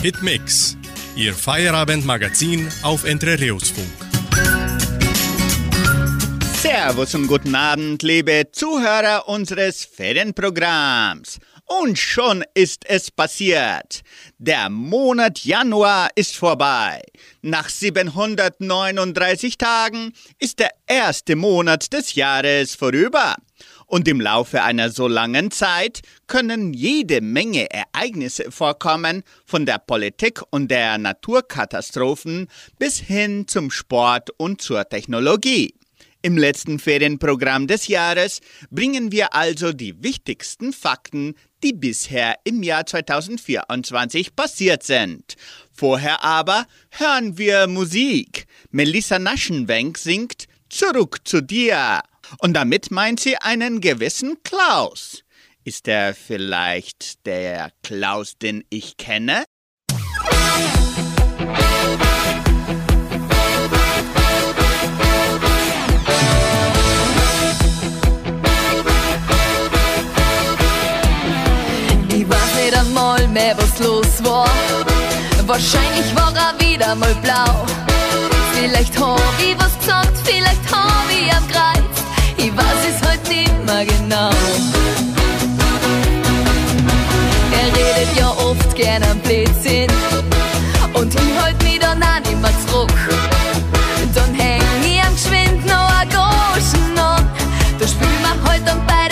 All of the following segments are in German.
Hitmix, Ihr Feierabendmagazin auf Entrerios-Funk. Servus und guten Abend, liebe Zuhörer unseres Ferienprogramms. Und schon ist es passiert. Der Monat Januar ist vorbei. Nach 739 Tagen ist der erste Monat des Jahres vorüber. Und im Laufe einer so langen Zeit können jede Menge Ereignisse vorkommen, von der Politik und der Naturkatastrophen bis hin zum Sport und zur Technologie. Im letzten Ferienprogramm des Jahres bringen wir also die wichtigsten Fakten, die bisher im Jahr 2024 passiert sind. Vorher aber hören wir Musik. Melissa Naschenwenk singt Zurück zu dir. Und damit meint sie einen gewissen Klaus. Ist er vielleicht der Klaus, den ich kenne? Ich weiß nicht einmal mehr, was los war. Wahrscheinlich war er wieder mal blau. Vielleicht hab ich was gesagt, vielleicht hab ich am Kreuz. Mehr genau. Er redet ja oft gern am Blödsinn. Und ich halt mich dann auch nicht mehr zurück. Dann häng ich am geschwind noch ein Goschen an. Da spülen wir halt dann beide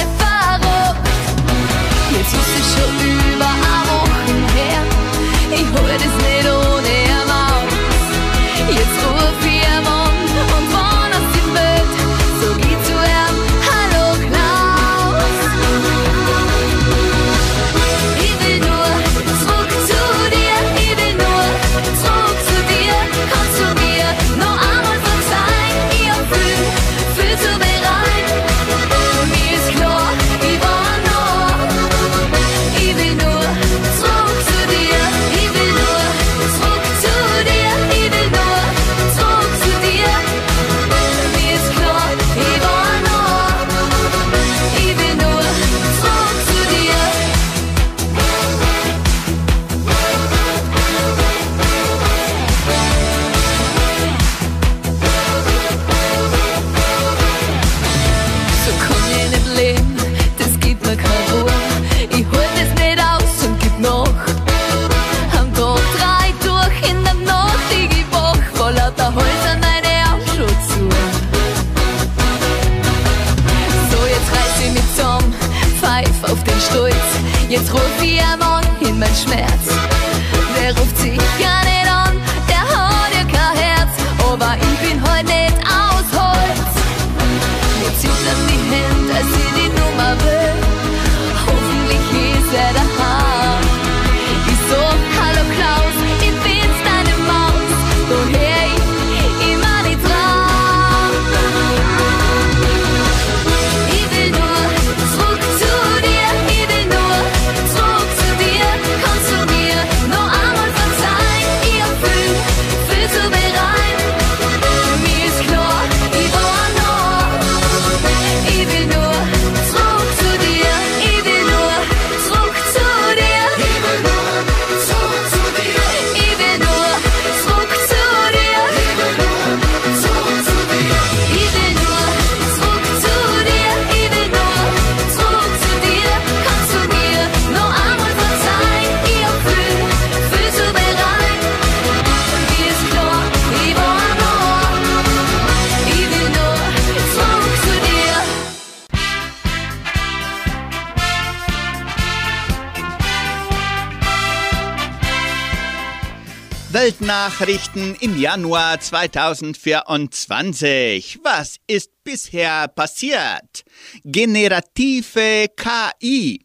Weltnachrichten im Januar 2024. Was ist bisher passiert? Generative KI.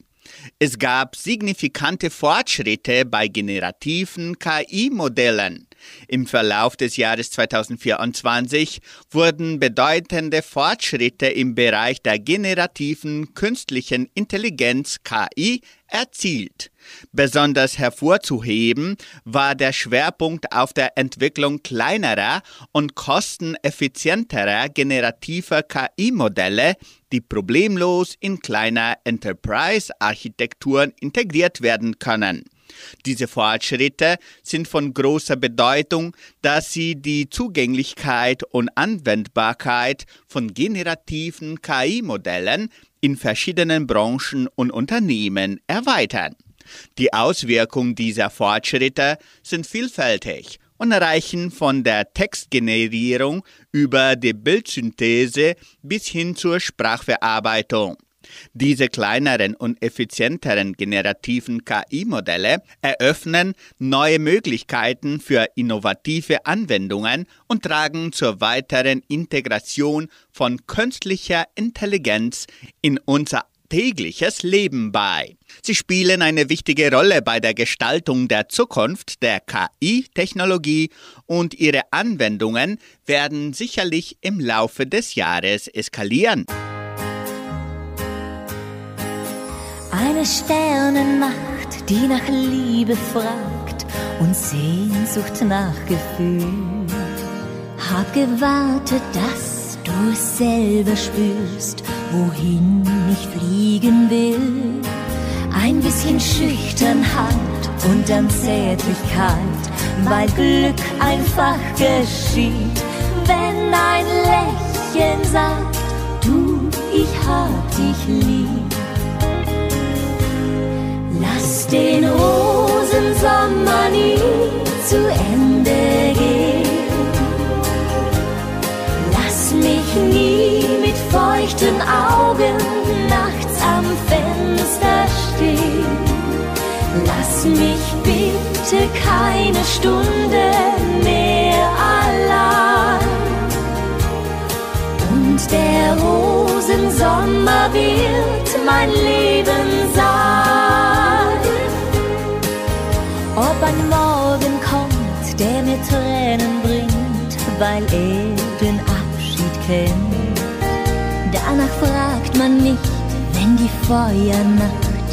Es gab signifikante Fortschritte bei generativen KI-Modellen. Im Verlauf des Jahres 2024 wurden bedeutende Fortschritte im Bereich der generativen künstlichen Intelligenz KI erzielt. Besonders hervorzuheben war der Schwerpunkt auf der Entwicklung kleinerer und kosteneffizienterer generativer KI-Modelle, die problemlos in kleiner Enterprise-Architekturen integriert werden können. Diese Fortschritte sind von großer Bedeutung, da sie die Zugänglichkeit und Anwendbarkeit von generativen KI-Modellen in verschiedenen Branchen und Unternehmen erweitern. Die Auswirkungen dieser Fortschritte sind vielfältig und reichen von der Textgenerierung über die Bildsynthese bis hin zur Sprachverarbeitung. Diese kleineren und effizienteren generativen KI-Modelle eröffnen neue Möglichkeiten für innovative Anwendungen und tragen zur weiteren Integration von künstlicher Intelligenz in unser tägliches Leben bei. Sie spielen eine wichtige Rolle bei der Gestaltung der Zukunft der KI-Technologie und ihre Anwendungen werden sicherlich im Laufe des Jahres eskalieren. Eine Sternennacht, die nach Liebe fragt und Sehnsucht nach Gefühl. Hab gewartet, dass du es selber spürst, wohin ich fliegen will. Ein bisschen Schüchternheit und dann Zärtlichkeit, weil Glück einfach geschieht, wenn ein Lächeln sagt, du, ich hab dich lieb. Lass den Rosensommer nie zu Ende Augen nachts am Fenster stehen. Lass mich bitte keine Stunde mehr allein. Und der Rosensommer wird mein Leben sein. Ob ein Morgen kommt, der mir Tränen bringt, weil er man nicht, wenn die Feuernacht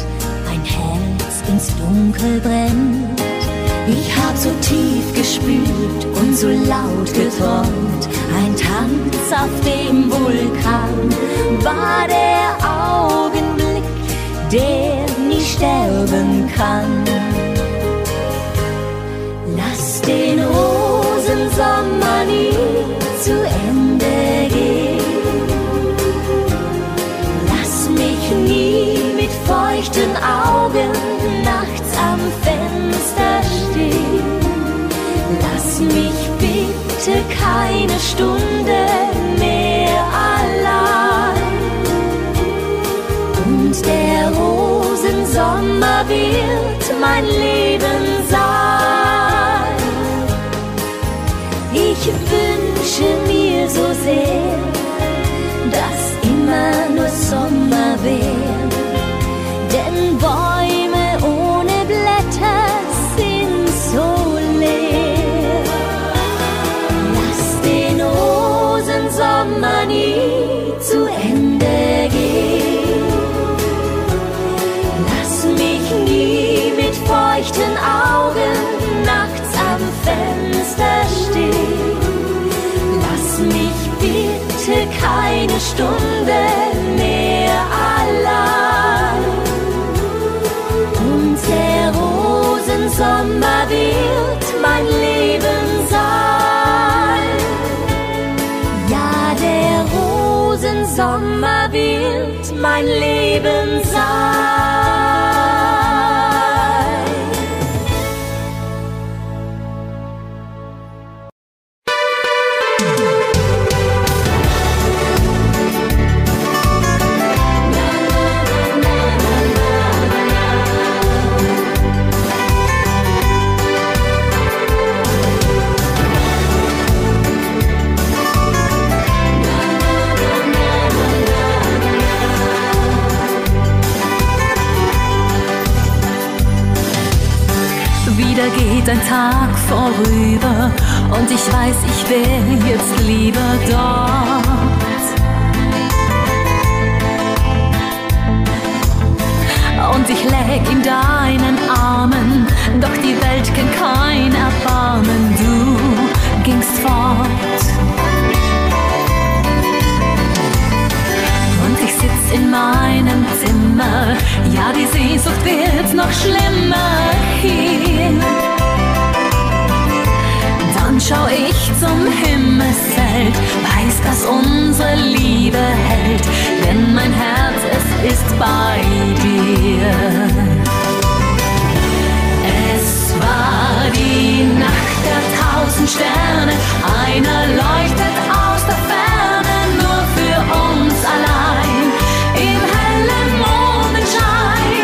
ein Herz ins Dunkel brennt. Ich hab so tief gespürt und so laut geträumt. Ein Tanz auf dem Vulkan war der Augenblick, der nie sterben kann. Keine Stunde keine Stunde mehr allein. Und der Rosensommer wird mein Leben sein. Ja, der Rosensommer wird mein Leben sein. Ein Tag vorüber und ich weiß, ich wäre jetzt lieber dort. Und ich läg in deinen Armen, doch die Welt kennt kein Erbarmen, du gingst fort. Und ich sitz in meinem Zimmer, ja die Sehnsucht wird noch schlimmer. Hier schau ich zum Himmelszelt, weiß, dass unsere Liebe hält, denn mein Herz, es ist bei dir. Es war die Nacht der tausend Sterne, einer leuchtet aus der Ferne, nur für uns allein, im hellen Mondenschein.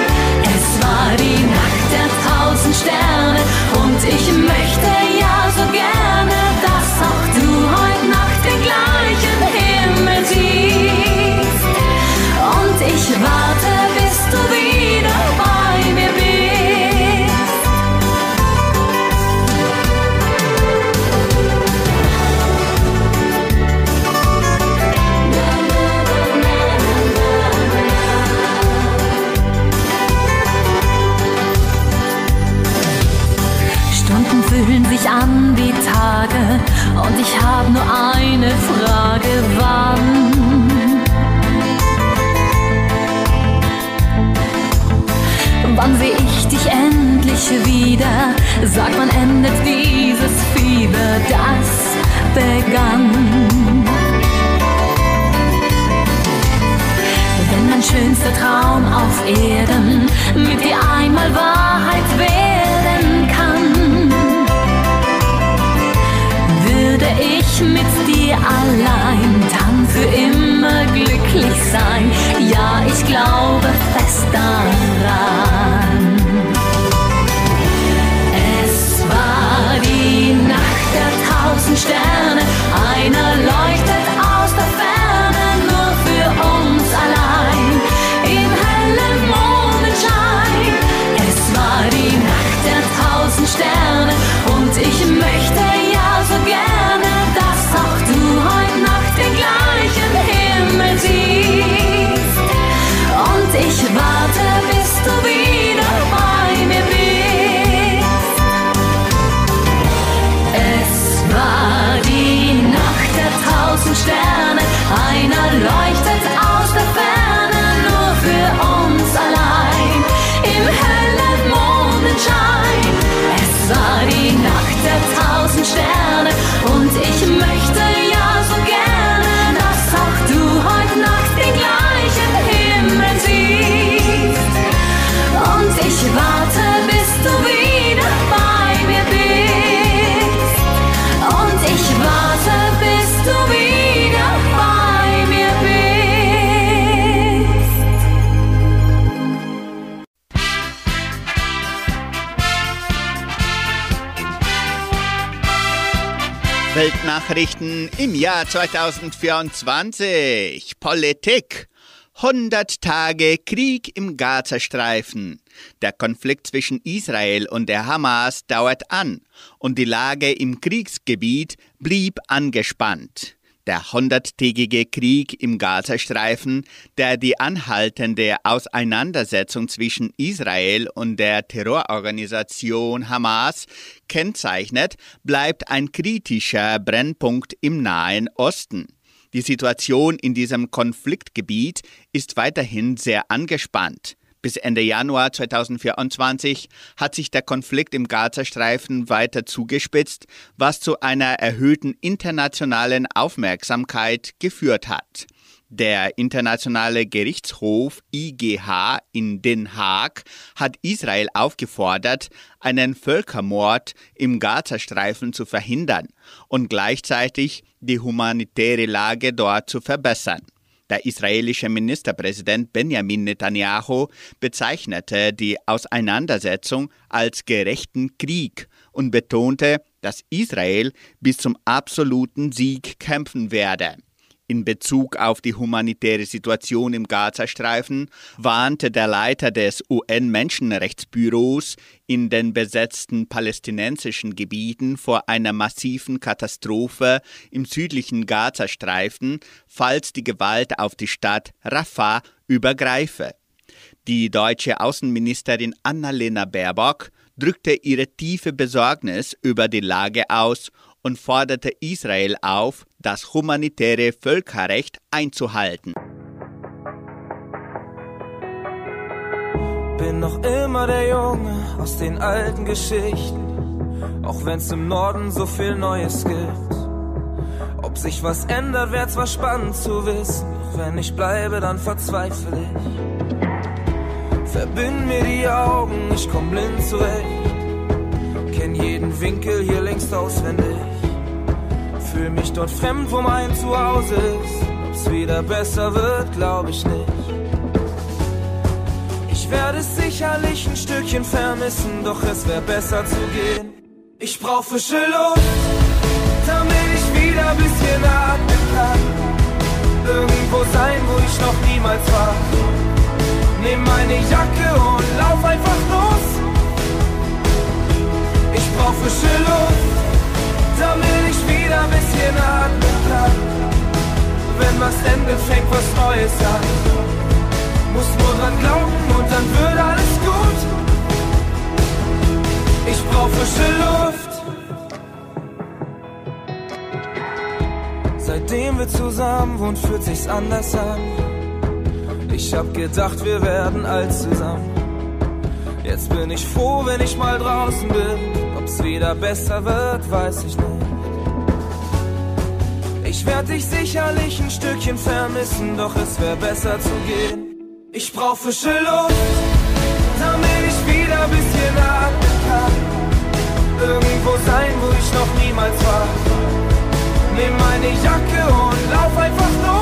Es war die Nacht der tausend Sterne und ich möchte sich an wie Tage Weltnachrichten im Jahr 2024. Politik. 100 Tage Krieg im Gazastreifen. Der Konflikt zwischen Israel und der Hamas dauert an und die Lage im Kriegsgebiet blieb angespannt. Der hunderttägige Krieg im Gazastreifen, der die anhaltende Auseinandersetzung zwischen Israel und der Terrororganisation Hamas kennzeichnet, bleibt ein kritischer Brennpunkt im Nahen Osten. Die Situation in diesem Konfliktgebiet ist weiterhin sehr angespannt. Bis Ende Januar 2024 hat sich der Konflikt im Gazastreifen weiter zugespitzt, was zu einer erhöhten internationalen Aufmerksamkeit geführt hat. Der Internationale Gerichtshof IGH in Den Haag hat Israel aufgefordert, einen Völkermord im Gazastreifen zu verhindern und gleichzeitig die humanitäre Lage dort zu verbessern. Der israelische Ministerpräsident Benjamin Netanyahu bezeichnete die Auseinandersetzung als gerechten Krieg und betonte, dass Israel bis zum absoluten Sieg kämpfen werde. In Bezug auf die humanitäre Situation im Gazastreifen warnte der Leiter des UN-Menschenrechtsbüros in den besetzten palästinensischen Gebieten vor einer massiven Katastrophe im südlichen Gazastreifen, falls die Gewalt auf die Stadt Rafah übergreife. Die deutsche Außenministerin Annalena Baerbock drückte ihre tiefe Besorgnis über die Lage aus und forderte Israel auf, das humanitäre Völkerrecht einzuhalten. Bin noch immer der Junge aus den alten Geschichten. auch wenn's im Norden so viel Neues gibt. Ob sich was ändert, wär zwar spannend zu wissen, doch wenn ich bleibe, dann verzweifle ich. Verbind mir die Augen, ich komm blind zurecht. Kenn jeden Winkel hier längst auswendig. Fühl mich dort fremd, wo mein Zuhause ist. Ob's wieder besser wird, glaub ich nicht. Ich werde es sicherlich ein Stückchen vermissen, doch es wär besser zu gehen. Ich brauch frische Luft, damit ich wieder ein bisschen atmen kann. Irgendwo sein, wo ich noch niemals war. Nimm meine Jacke und lauf einfach los. Ich brauch frische Luft, damit ich wieder ein bisschen atmen kann. Wenn was endet, fängt was Neues an. Muss nur dran glauben und dann wird alles gut. Ich brauch frische Luft. Seitdem wir zusammen wohnen, fühlt sich's anders an. Ich hab gedacht, wir werden alt zusammen. Jetzt bin ich froh, wenn ich mal draußen bin. Ob's wieder besser wird, weiß ich nicht. Ich werd dich sicherlich ein Stückchen vermissen, doch es wär besser zu gehen. Ich brauch frische Luft, damit ich wieder ein bisschen atmen kann. Irgendwo sein, wo ich noch niemals war. Nimm meine Jacke und lauf einfach los.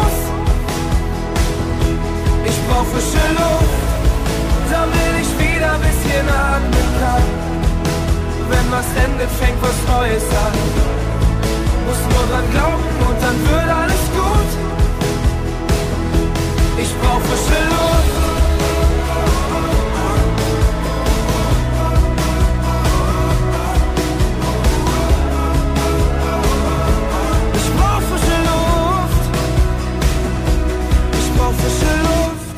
Wenn was endet, fängt was Neues an. Muss nur dran glauben und dann wird alles gut. Ich brauch frische Luft. Ich brauch frische Luft. Ich brauch frische Luft,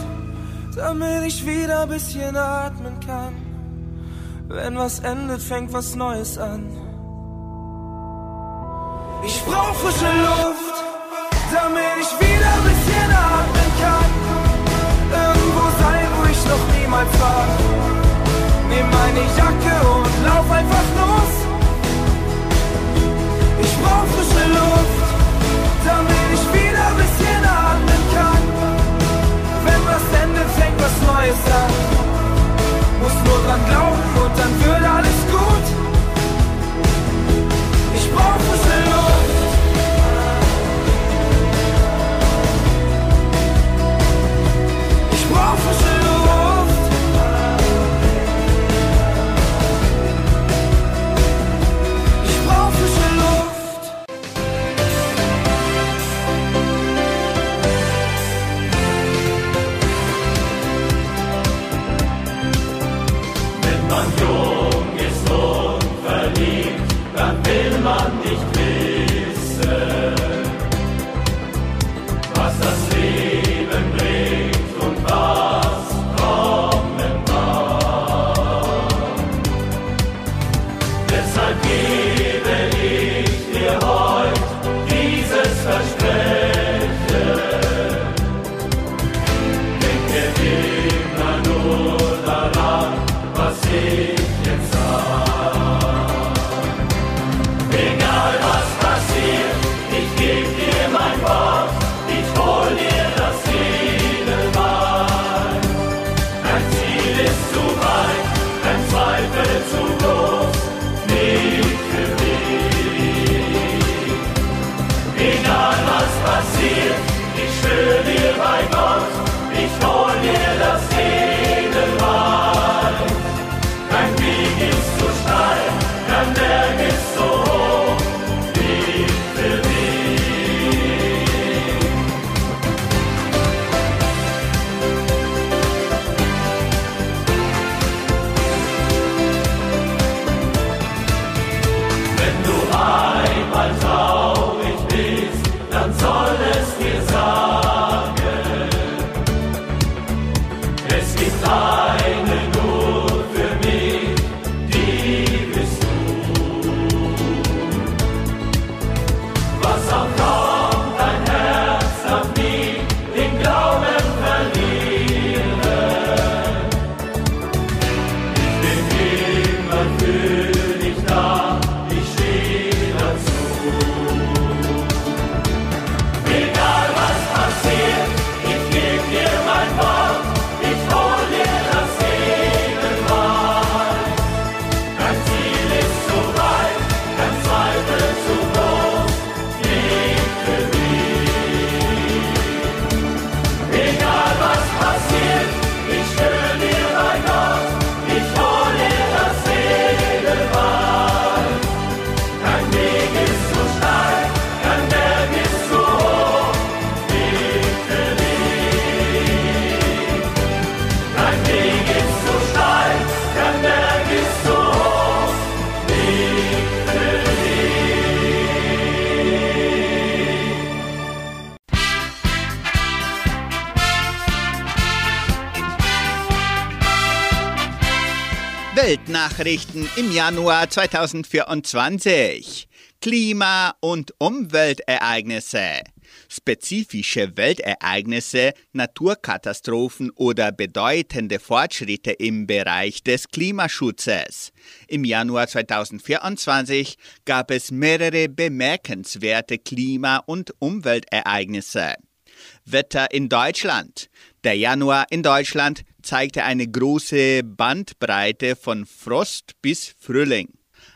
damit ich wieder ein bisschen atmen kann. Wenn was endet, fängt was Neues an. Ich brauch frische Luft, damit ich wieder ein bisschen atmen kann. Irgendwo sein, wo ich noch niemals war. Nimm meine Jacke und lauf einfach los. Ich brauch frische Luft, damit ich wieder ein bisschen atmen kann. Wenn was endet, fängt was Neues an. Muss nur dran glauben und dann wird alles gut. Ich brauch Weltnachrichten im Januar 2024. Klima- und Umweltereignisse. Spezifische Weltereignisse, Naturkatastrophen oder bedeutende Fortschritte im Bereich des Klimaschutzes. Im Januar 2024 gab es mehrere bemerkenswerte Klima- und Umweltereignisse. Wetter in Deutschland. Der Januar in Deutschland zeigte eine große Bandbreite von Frost bis Frühling.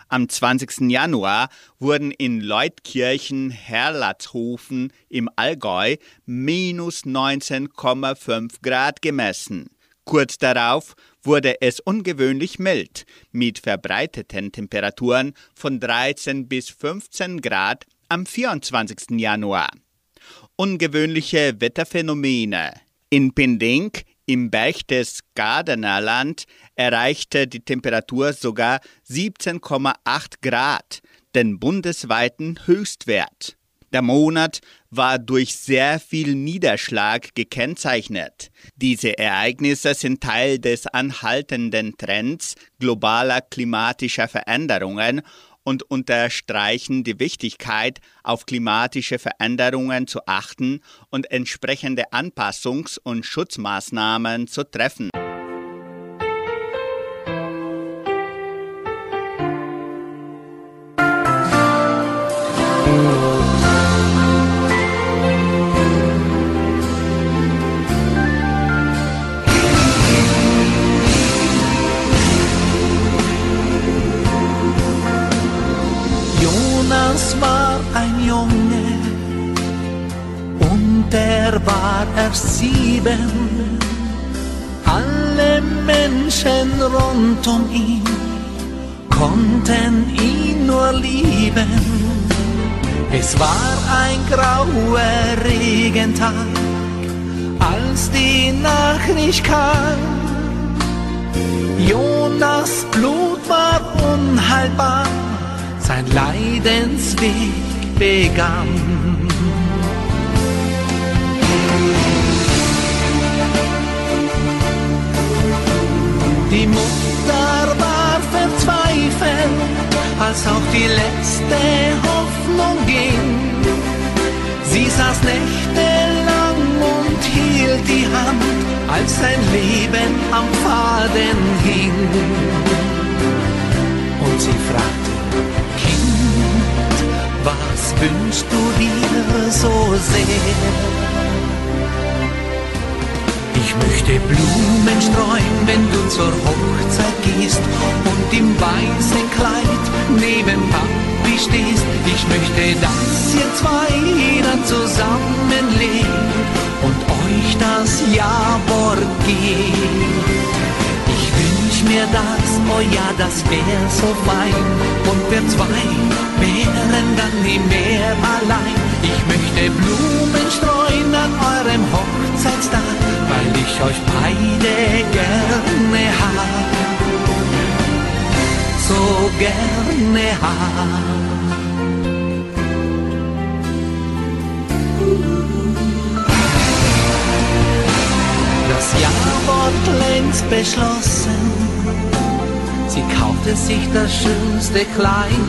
Am 20. Januar wurden in Leutkirchen Herlatzhofen im Allgäu minus 19,5 Grad gemessen. Kurz darauf wurde es ungewöhnlich mild mit verbreiteten Temperaturen von 13 bis 15 Grad am 24. Januar. Ungewöhnliche Wetterphänomene. In Pinding im Berchtesgadener Land erreichte die Temperatur sogar 17,8 Grad, den bundesweiten Höchstwert. Der Monat war durch sehr viel Niederschlag gekennzeichnet. Diese Ereignisse sind Teil des anhaltenden Trends globaler klimatischer Veränderungen und unterstreichen die Wichtigkeit, auf klimatische Veränderungen zu achten und entsprechende Anpassungs- und Schutzmaßnahmen zu treffen. Nachricht kam. Jonas Blut war unheilbar, sein Leidensweg begann. Die Mutter war verzweifelt, als auch die letzte Hoffnung ging. Sie saß und die Hand, als sein Leben am Faden hing. Und sie fragte, Kind, was wünschst du dir so sehr? Ich möchte Blumen streuen, wenn du zur Hochzeit gehst und im weißen Kleid neben Papi stehst. Ich möchte, dass ihr zwei dann zusammenlebt und das Ja-Wort gebt. Ich wünsch mir das, oh ja, das wär so fein. Und wir zwei wären dann nie mehr allein. Ich möchte Blumen streuen an eurem Hochzeitstag, weil ich euch beide gerne hab. So gerne hab. Das wurde längst beschlossen. Sie kaufte sich das schönste Kleid.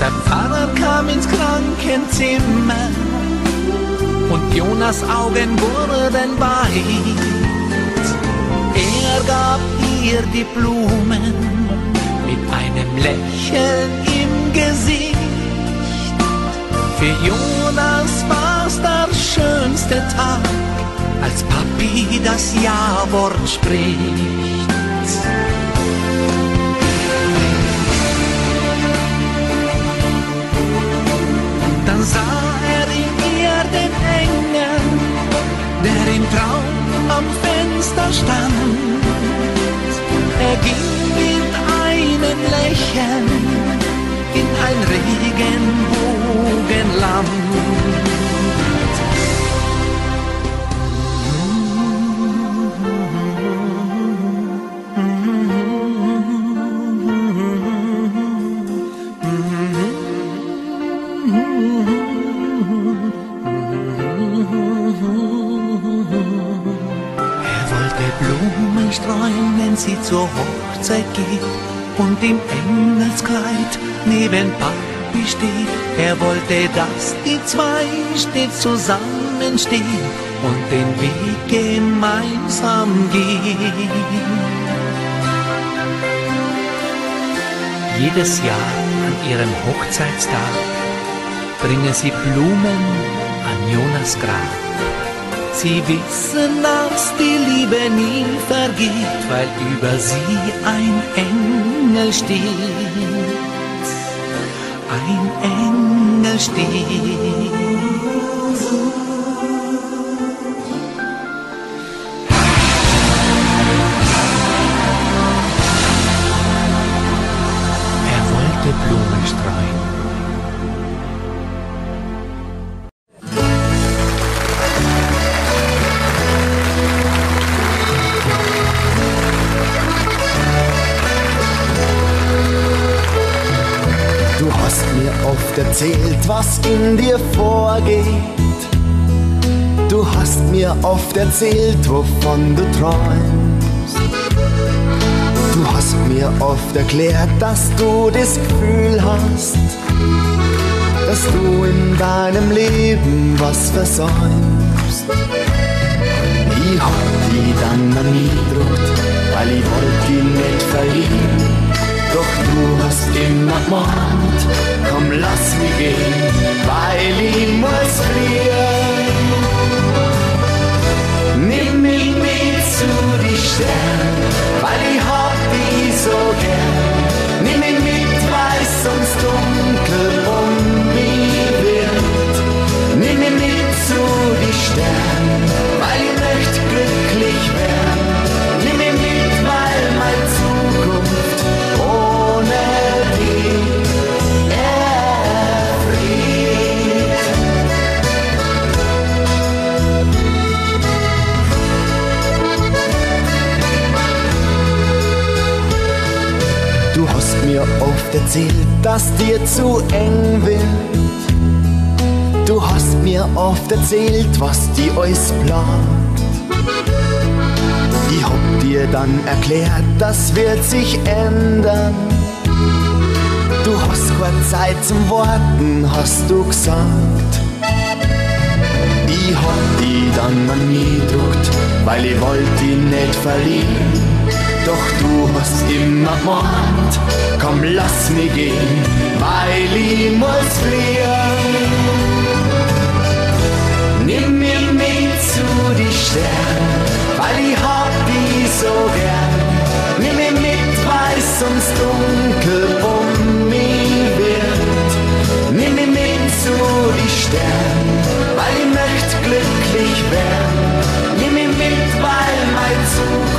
Der Pfarrer kam ins Krankenzimmer und Jonas Augen wurden weit. Er gab ihr die Blumen mit einem Lächeln im Gesicht. Für Jonas war's der schönste Tag, als Papi das Ja-Wort spricht. Dann sah er in ihr den Engel, der im Traum am Fenster stand. Er ging mit einem Lächeln in ein Regenbogenland. Streuen, wenn sie zur Hochzeit Hochzeit geht und im Engelskleid neben Papi steht. Er wollte, dass die zwei stets zusammenstehen und den Weg gemeinsam gehen. Jedes Jahr an ihrem Hochzeitstag bringen sie Blumen an Jonas Grab. Sie wissen, dass die Liebe nie vergeht, weil über sie ein Engel steht. Ein Engel steht. In dir vorgeht. Du hast mir oft erzählt, wovon du träumst. Du hast mir oft erklärt, dass du das Gefühl hast, dass du in deinem Leben was versäumst. Ich hab die dann an mich gedruckt, weil ich wollte die nicht verlieren. Doch du hast immer gemeint, komm lass mich gehen, weil ich muss fliehen. Nimm mich mit zu die Sterne, weil ich erzählt, dass dir zu eng wird. Du hast mir oft erzählt, was dir alles plagt. Ich hab dir dann erklärt, das wird sich ändern. Du hast keine Zeit zum Warten, hast du gesagt. Ich hab die dann an mich gedruckt, weil ich wollte die nicht verlieren. Doch du hast immer gemeint, komm lass mich gehen, weil ich muss fliehen. Nimm mich mit zu die Sterne, weil ich hab die so gern. Nimm mich mit, weil sonst dunkel um mich wird. Nimm mich mit zu die Sterne, weil ich möchte glücklich werden. Nimm mich mit, weil meine Zukunft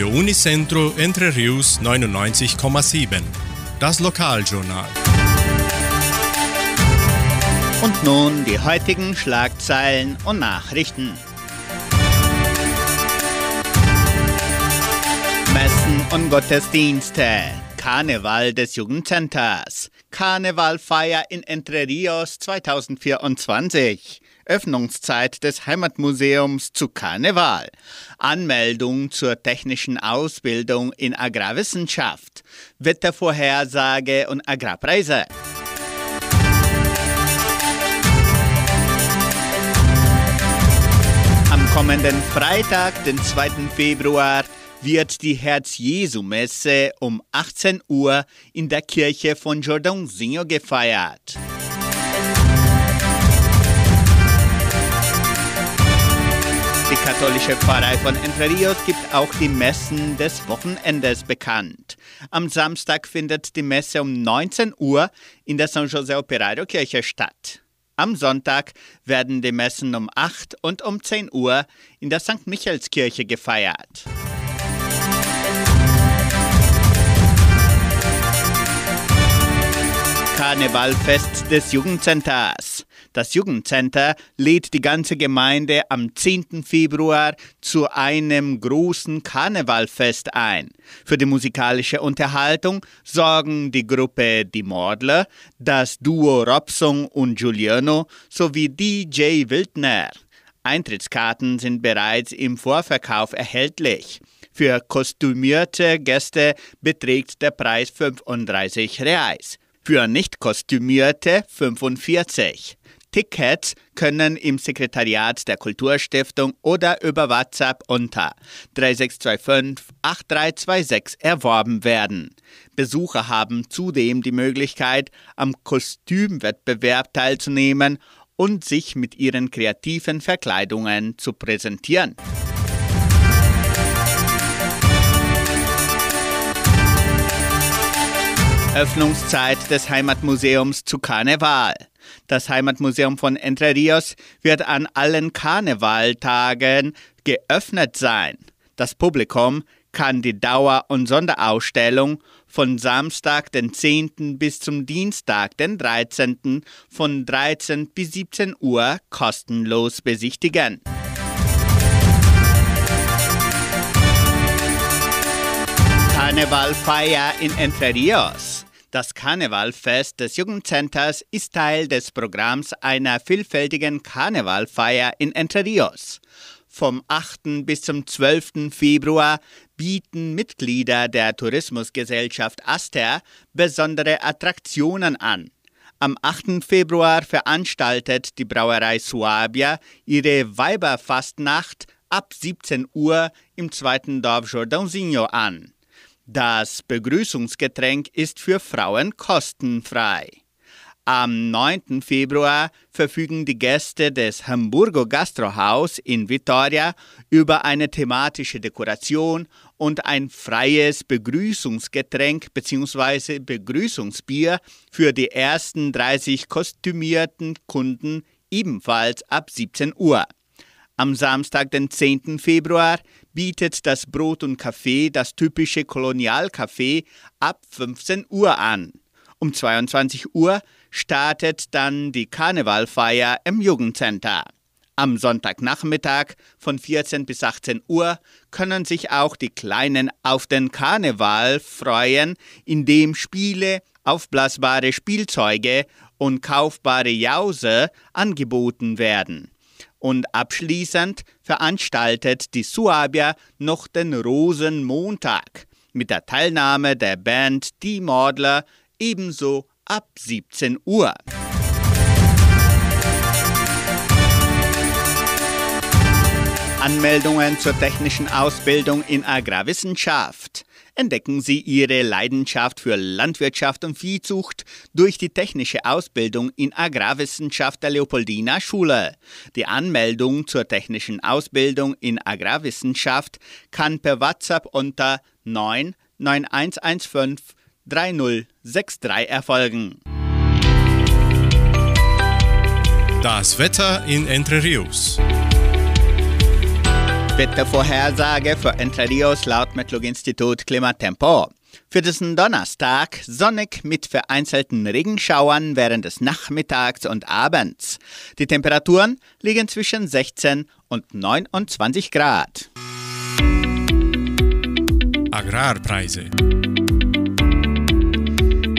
Radio Unicentro Entre Rius 99,7. Das Lokaljournal. Und nun die heutigen Schlagzeilen und Nachrichten. Messen und Gottesdienste. Karneval des Jugendcenters. Karnevalfeier in Entre Rios 2024. Öffnungszeit des Heimatmuseums zu Karneval. Anmeldung zur technischen Ausbildung in Agrarwissenschaft. Wettervorhersage und Agrarpreise. Am kommenden Freitag, den 2. Februar, wird die Herz-Jesu-Messe um 18 Uhr in der Kirche von Jordãozinho gefeiert. Katholische Pfarrei von Entre Rios gibt auch die Messen des Wochenendes bekannt. Am Samstag findet die Messe um 19 Uhr in der San José Operario Kirche statt. Am Sonntag werden die Messen um 8 und um 10 Uhr in der St. Michaelskirche gefeiert. Karnevalfest des Jugendcenters. Das Jugendcenter lädt die ganze Gemeinde am 10. Februar zu einem großen Karnevalfest ein. Für die musikalische Unterhaltung sorgen die Gruppe Die Mordler, das Duo Robson und Giuliano sowie DJ Wildner. Eintrittskarten sind bereits im Vorverkauf erhältlich. Für kostümierte Gäste beträgt der Preis 35 Reais. Für nicht kostümierte 45. Tickets können im Sekretariat der Kulturstiftung oder über WhatsApp unter 3625 8326 erworben werden. Besucher haben zudem die Möglichkeit, am Kostümwettbewerb teilzunehmen und sich mit ihren kreativen Verkleidungen zu präsentieren. Öffnungszeit des Heimatmuseums zu Karneval. Das Heimatmuseum von Entre Rios wird an allen Karnevaltagen geöffnet sein. Das Publikum kann die Dauer- und Sonderausstellung von Samstag, den 10. bis zum Dienstag, den 13. von 13 bis 17 Uhr kostenlos besichtigen. Karnevalfeier in Entre Rios. Das Karnevalfest des Jugendcenters ist Teil des Programms einer vielfältigen Karnevalfeier in Entre Rios. Vom 8. bis zum 12. Februar bieten Mitglieder der Tourismusgesellschaft Aster besondere Attraktionen an. Am 8. Februar veranstaltet die Brauerei Suabia ihre Weiberfastnacht ab 17 Uhr im zweiten Dorf Jordãozinho an. Das Begrüßungsgetränk ist für Frauen kostenfrei. Am 9. Februar verfügen die Gäste des Hamburgo Gastrohaus in Vitoria über eine thematische Dekoration und ein freies Begrüßungsgetränk bzw. Begrüßungsbier für die ersten 30 kostümierten Kunden ebenfalls ab 17 Uhr. Am Samstag, den 10. Februar, bietet das Brot und Kaffee das typische Kolonialcafé ab 15 Uhr an. Um 22 Uhr startet dann die Karnevalfeier im Jugendcenter. Am Sonntagnachmittag von 14 bis 18 Uhr können sich auch die Kleinen auf den Karneval freuen, indem Spiele, aufblasbare Spielzeuge und kaufbare Jause angeboten werden. Und abschließend veranstaltet die Suabia noch den Rosenmontag mit der Teilnahme der Band Die Mordler ebenso ab 17 Uhr. Anmeldungen zur technischen Ausbildung in Agrarwissenschaft. Entdecken Sie Ihre Leidenschaft für Landwirtschaft und Viehzucht durch die technische Ausbildung in Agrarwissenschaft der Leopoldina Schule. Die Anmeldung zur technischen Ausbildung in Agrarwissenschaft kann per WhatsApp unter 99115 3063 erfolgen. Das Wetter in Entre Rios. Wettervorhersage für Entre Rios laut Metlog-Institut Klimatempo. Für diesen Donnerstag sonnig mit vereinzelten Regenschauern während des Nachmittags und Abends. Die Temperaturen liegen zwischen 16 und 29 Grad. Agrarpreise.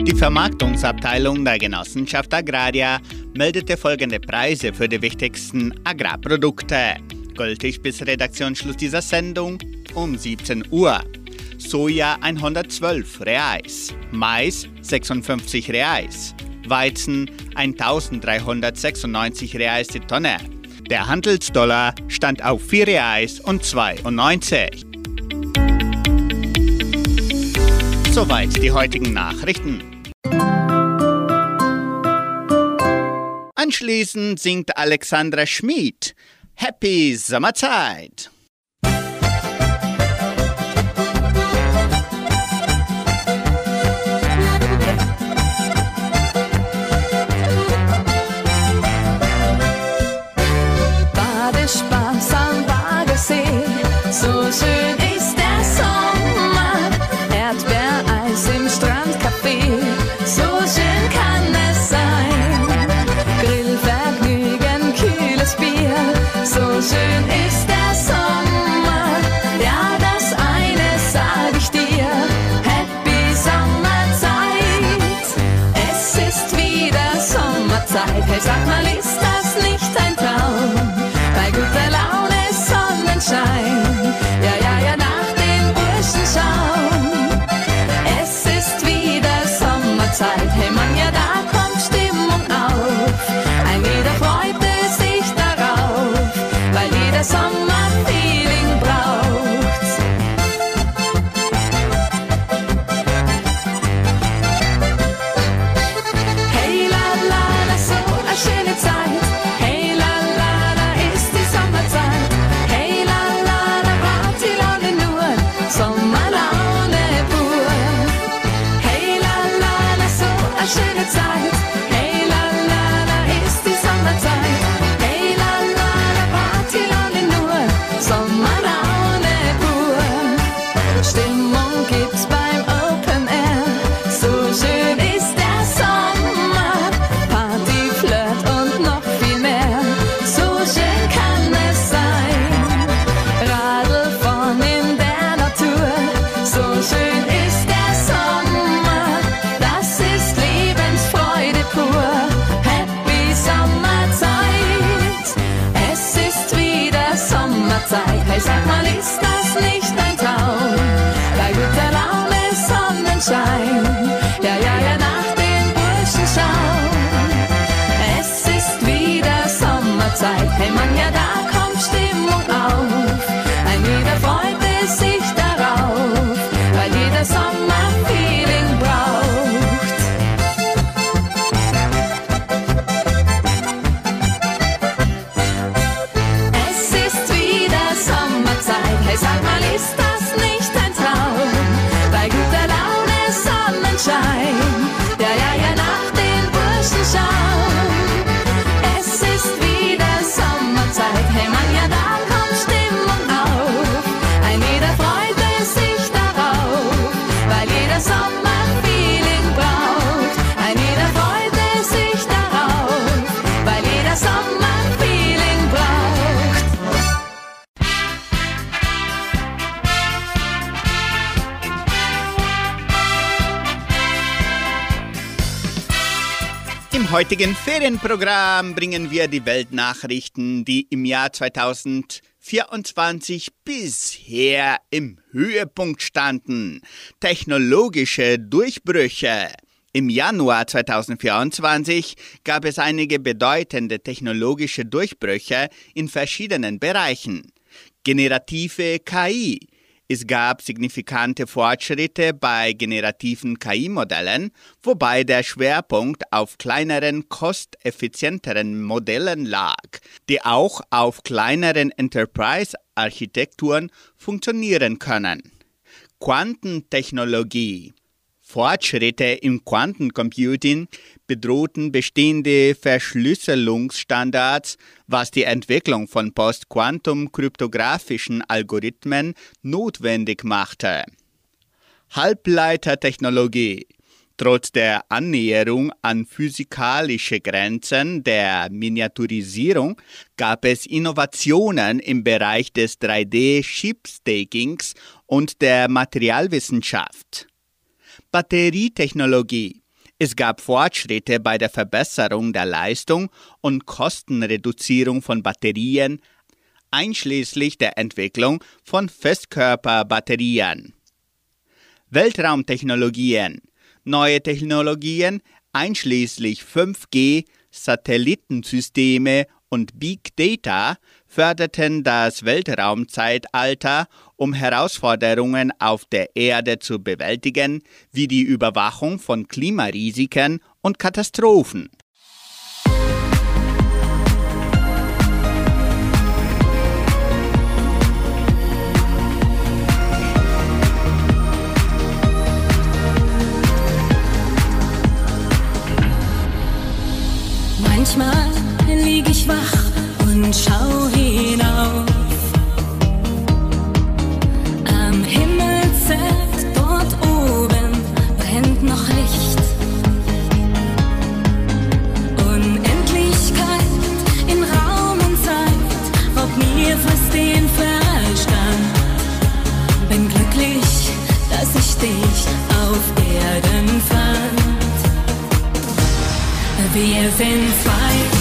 Die Vermarktungsabteilung der Genossenschaft Agraria meldete folgende Preise für die wichtigsten Agrarprodukte. Gültig bis Redaktionsschluss dieser Sendung um 17 Uhr. Soja 112 Reais, Mais 56 Reais, Weizen 1396 Reais die Tonne. Der Handelsdollar stand auf 4 Reais und 92. Soweit die heutigen Nachrichten. Anschließend singt Alexandra Schmid Happy Sommerzeit! heutigen Ferienprogramm bringen wir die Weltnachrichten, die im Jahr 2024 bisher im Höhepunkt standen. Technologische Durchbrüche. Im Januar 2024 gab es einige bedeutende technologische Durchbrüche in verschiedenen Bereichen. Generative KI, es gab signifikante Fortschritte bei generativen KI-Modellen, wobei der Schwerpunkt auf kleineren, kosteffizienteren Modellen lag, die auch auf kleineren Enterprise-Architekturen funktionieren können. Quantentechnologie Fortschritte im Quantencomputing bedrohten bestehende Verschlüsselungsstandards, was die Entwicklung von postquantum-kryptographischen Algorithmen notwendig machte. Halbleitertechnologie Trotz der Annäherung an physikalische Grenzen der Miniaturisierung gab es Innovationen im Bereich des 3D-Chipstakings und der Materialwissenschaft. Batterietechnologie. Es gab Fortschritte bei der Verbesserung der Leistung und Kostenreduzierung von Batterien, einschließlich der Entwicklung von Festkörperbatterien. Weltraumtechnologien. Neue Technologien, einschließlich 5G, Satellitensysteme und Big Data, förderten das Weltraumzeitalter um Herausforderungen auf der Erde zu bewältigen, wie die Überwachung von Klimarisiken und Katastrophen. Manchmal liege ich wach und schau hinauf. Noch Licht. Unendlichkeit in Raum und Zeit raubt mir fast den Verstand. Bin glücklich, dass ich dich auf Erden fand. Wir sind zwei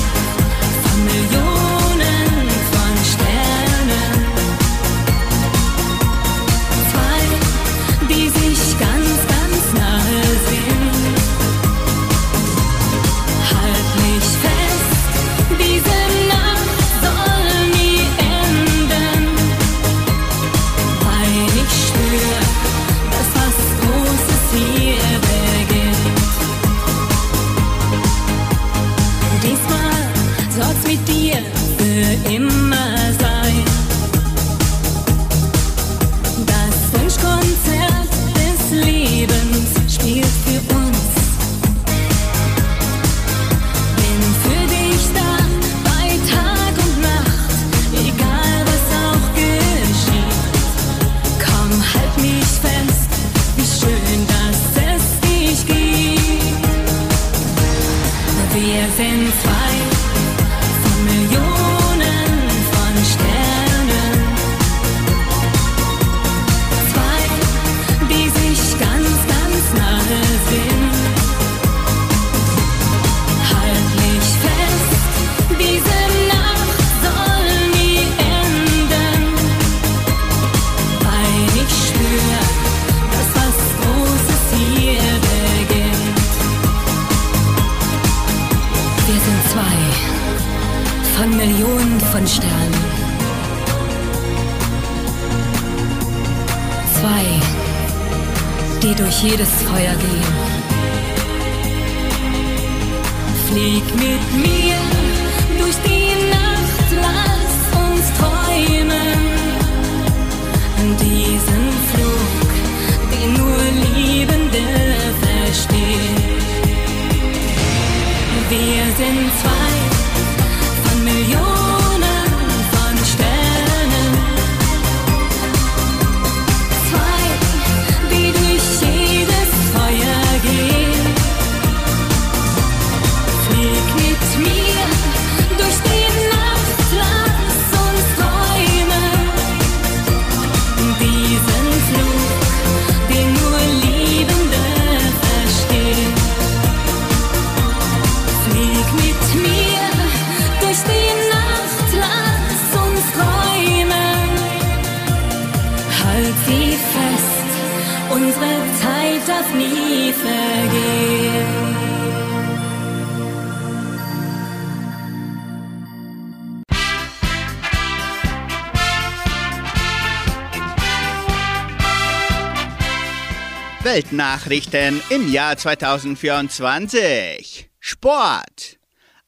Weltnachrichten im Jahr 2024. Sport.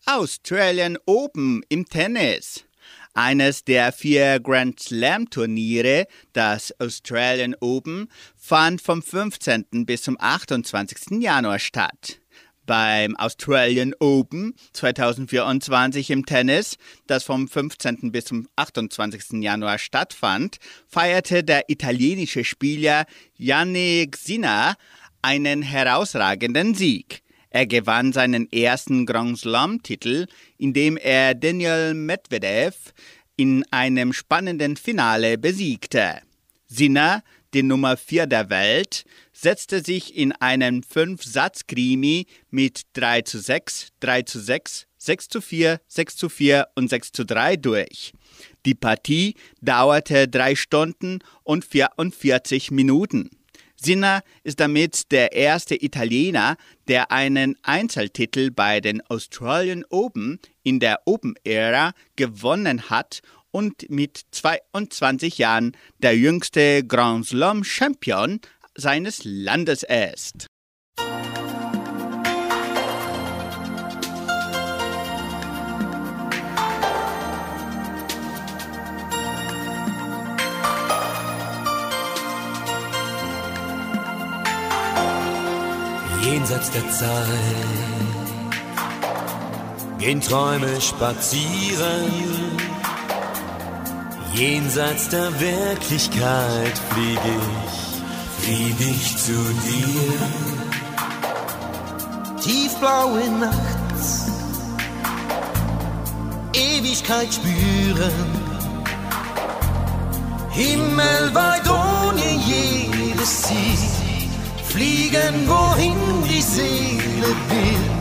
Australian Open im Tennis. Eines der vier Grand Slam Turniere, das Australian Open, fand vom 15. bis zum 28. Januar statt. Beim Australian Open 2024 im Tennis, das vom 15. bis zum 28. Januar stattfand, feierte der italienische Spieler Yannick Sinner einen herausragenden Sieg. Er gewann seinen ersten Grand Slam-Titel, indem er Daniel Medvedev in einem spannenden Finale besiegte. Sinner, die Nummer 4 der Welt, setzte sich in einem Fünf-Satz-Krimi mit 3 zu 6, 3 zu 6, 6 zu 4, 6 zu 4 und 6 zu 3 durch. Die Partie dauerte 3 Stunden und 44 Minuten. Sinner ist damit der erste Italiener, der einen Einzeltitel bei den Australian Open in der Open-Ära gewonnen hat und mit 22 Jahren der jüngste Grand Slam Champion seines Landes ist. jenseits der Zeit gehen Träume spazieren. Jenseits der Wirklichkeit flieg ich, flieg ich zu dir. Tiefblaue Nachts, Ewigkeit spüren. Himmelweit ohne jedes Ziel, fliegen wohin die Seele will,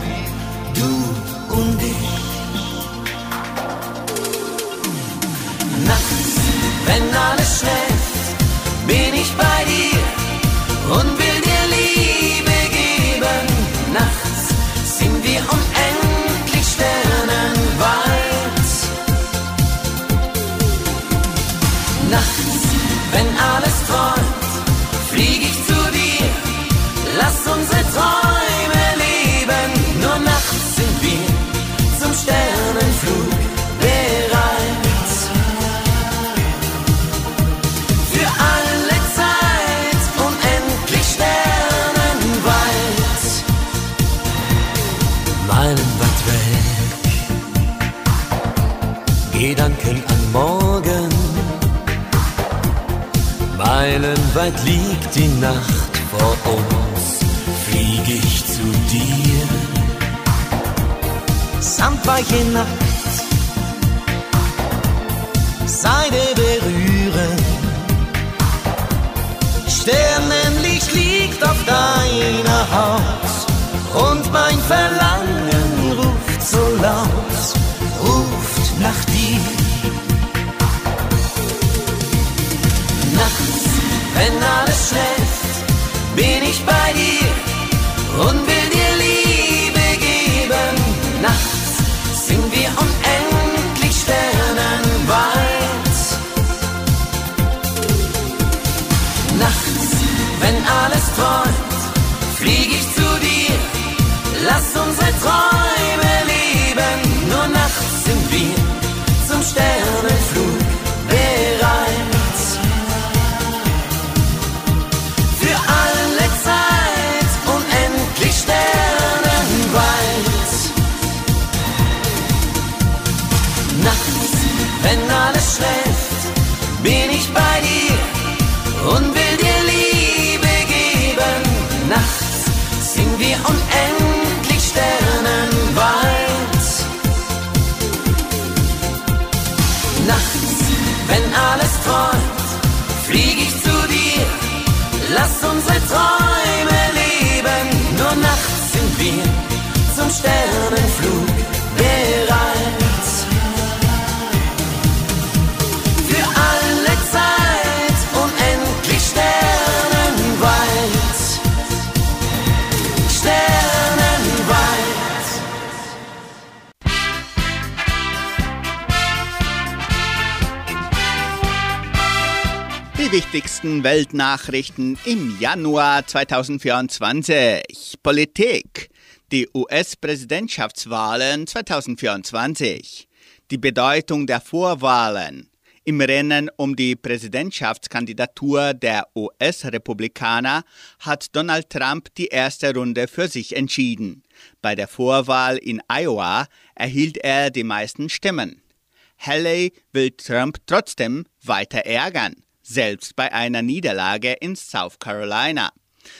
die Nacht vor uns. Flieg ich zu dir. Sandweiche Nacht, Seide berühren. Sternenlicht liegt auf deiner Haut und mein Verlangen ruft so laut, ruft nach dir. Und will dir Liebe geben. Nachts sind wir unendlich sternenweit. Nachts, wenn alles träumt, flieg ich zu dir. Lass unsere Träume wichtigsten Weltnachrichten im Januar 2024. Politik. Die US-Präsidentschaftswahlen 2024. Die Bedeutung der Vorwahlen. Im Rennen um die Präsidentschaftskandidatur der US-Republikaner hat Donald Trump die erste Runde für sich entschieden. Bei der Vorwahl in Iowa erhielt er die meisten Stimmen. Haley will Trump trotzdem weiter ärgern, selbst bei einer Niederlage in South Carolina.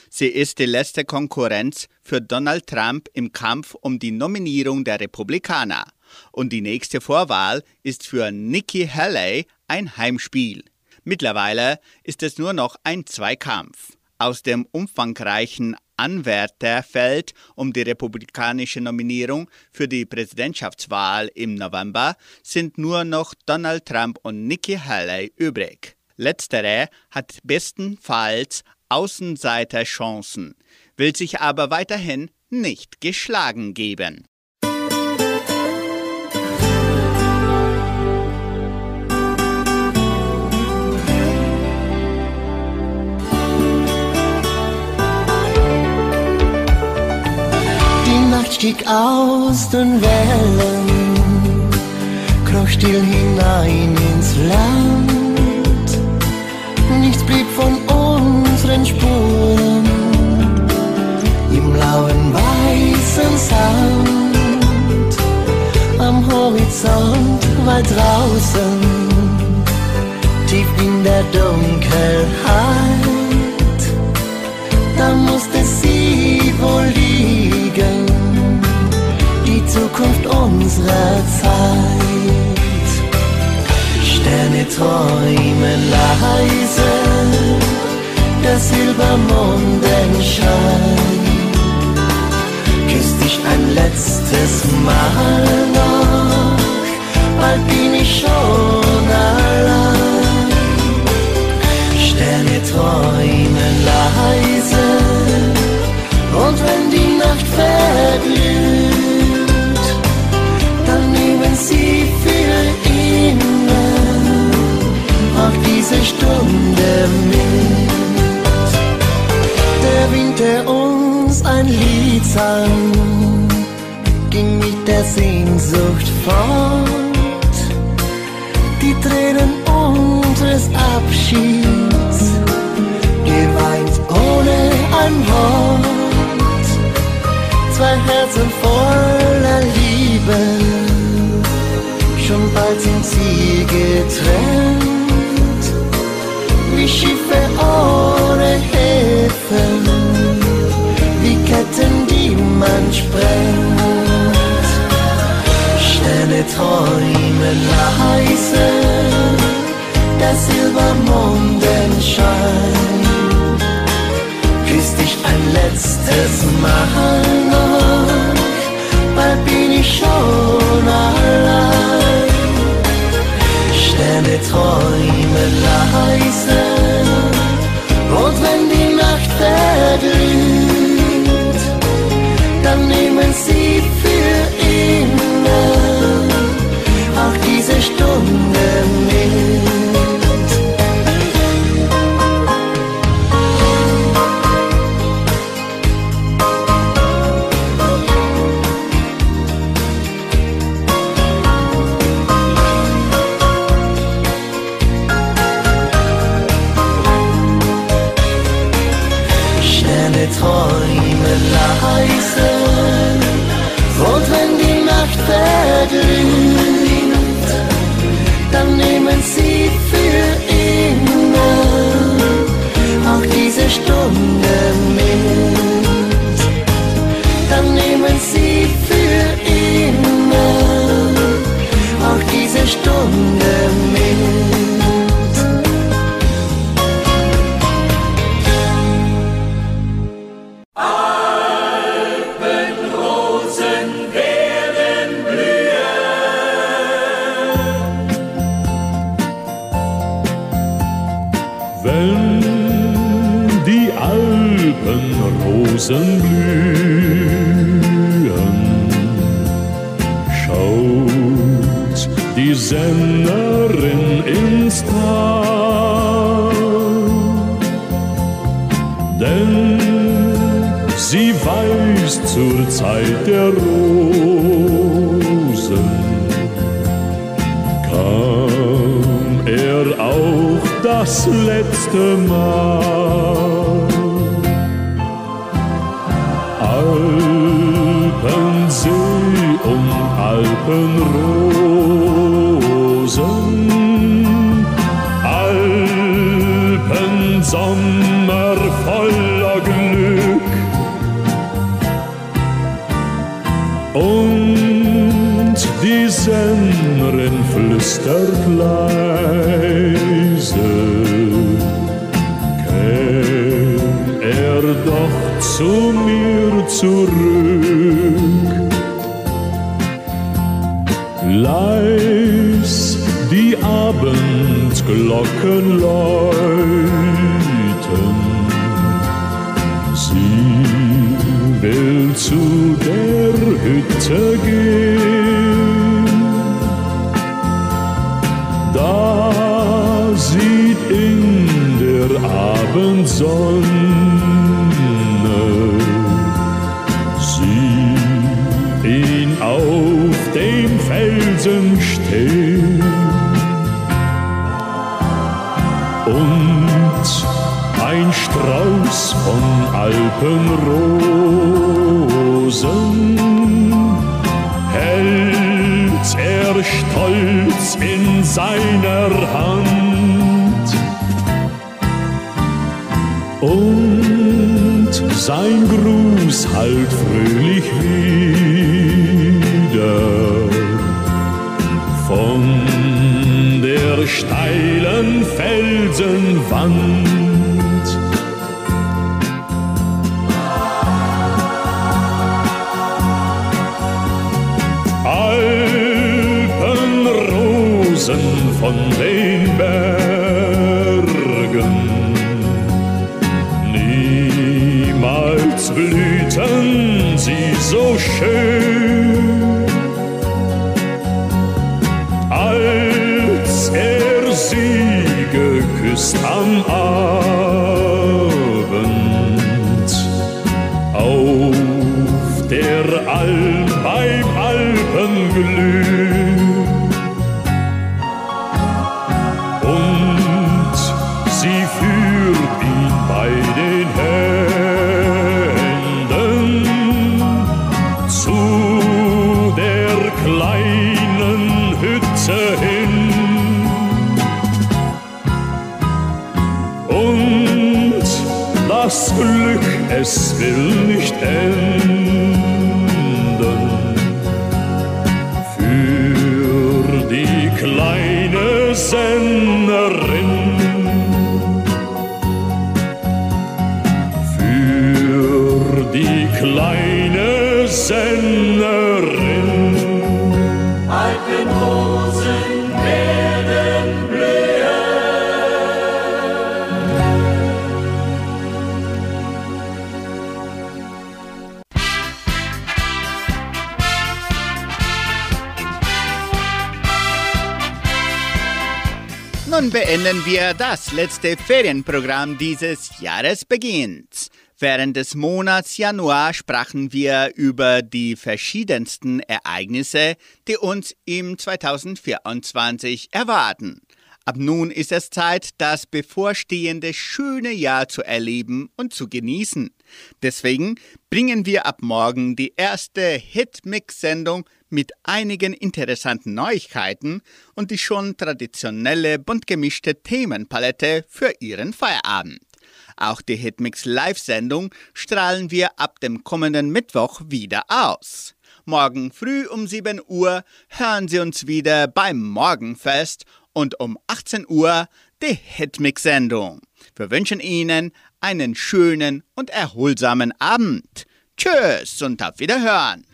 Sie ist die letzte Konkurrenz für Donald Trump im Kampf um die Nominierung der Republikaner. Und die nächste Vorwahl ist für Nikki Haley ein Heimspiel. Mittlerweile ist es nur noch ein Zweikampf. Aus dem umfangreichen Anwärterfeld um die republikanische Nominierung für die Präsidentschaftswahl im November sind nur noch Donald Trump und Nikki Haley übrig. Letztere hat bestenfalls Außenseiterchancen, will sich aber weiterhin nicht geschlagen geben. Die Nacht stieg aus den Wellen, kroch still hinein ins Land. Nichts blieb von unseren Spuren im lauen weißen Sand. Horizont weit draußen, tief in der Dunkelheit, da musste sie wohl liegen, die Zukunft unserer Zeit. Sterne träumen leise, der Silbermondenschein küss dich ein letztes Mal noch, bald bin ich schon allein. Sterne träumen leise, und wenn die Nacht verglüht, Sterne träumen leise, der Silbermondenschein. Küss dich ein letztes Mal noch, bald bin ich schon allein. Sterne träumen leise, und wenn die Nacht verglüht, dann nehmen Stunde Hütte gehen. Da sieht in der Abendsonne sie ihn auf dem Felsen stehen. Und ein Strauß von Alpenrosen seiner Hand. Und sein Gruß halt fröhlich wieder von der steilen Felsenwand. Von den Bergen. Niemals blühten sie so schön, als er sie geküsst am Abend auf der Alm beim Alpenglüh. Das Glück, es will nicht enden. Beenden wir das letzte Ferienprogramm dieses Jahresbeginns. Während des Monats Januar sprachen wir über die verschiedensten Ereignisse, die uns im 2024 erwarten. Ab nun ist es Zeit, das bevorstehende schöne Jahr zu erleben und zu genießen. Deswegen bringen wir ab morgen die erste Hitmix-Sendung mit einigen interessanten Neuigkeiten und die schon traditionelle bunt gemischte Themenpalette für Ihren Feierabend. Auch die Hitmix Live-Sendung strahlen wir ab dem kommenden Mittwoch wieder aus. Morgen früh um 7 Uhr hören Sie uns wieder beim Morgenfest und um 18 Uhr die Hitmix-Sendung. Wir wünschen Ihnen einen schönen und erholsamen Abend. Tschüss und auf Wiederhören.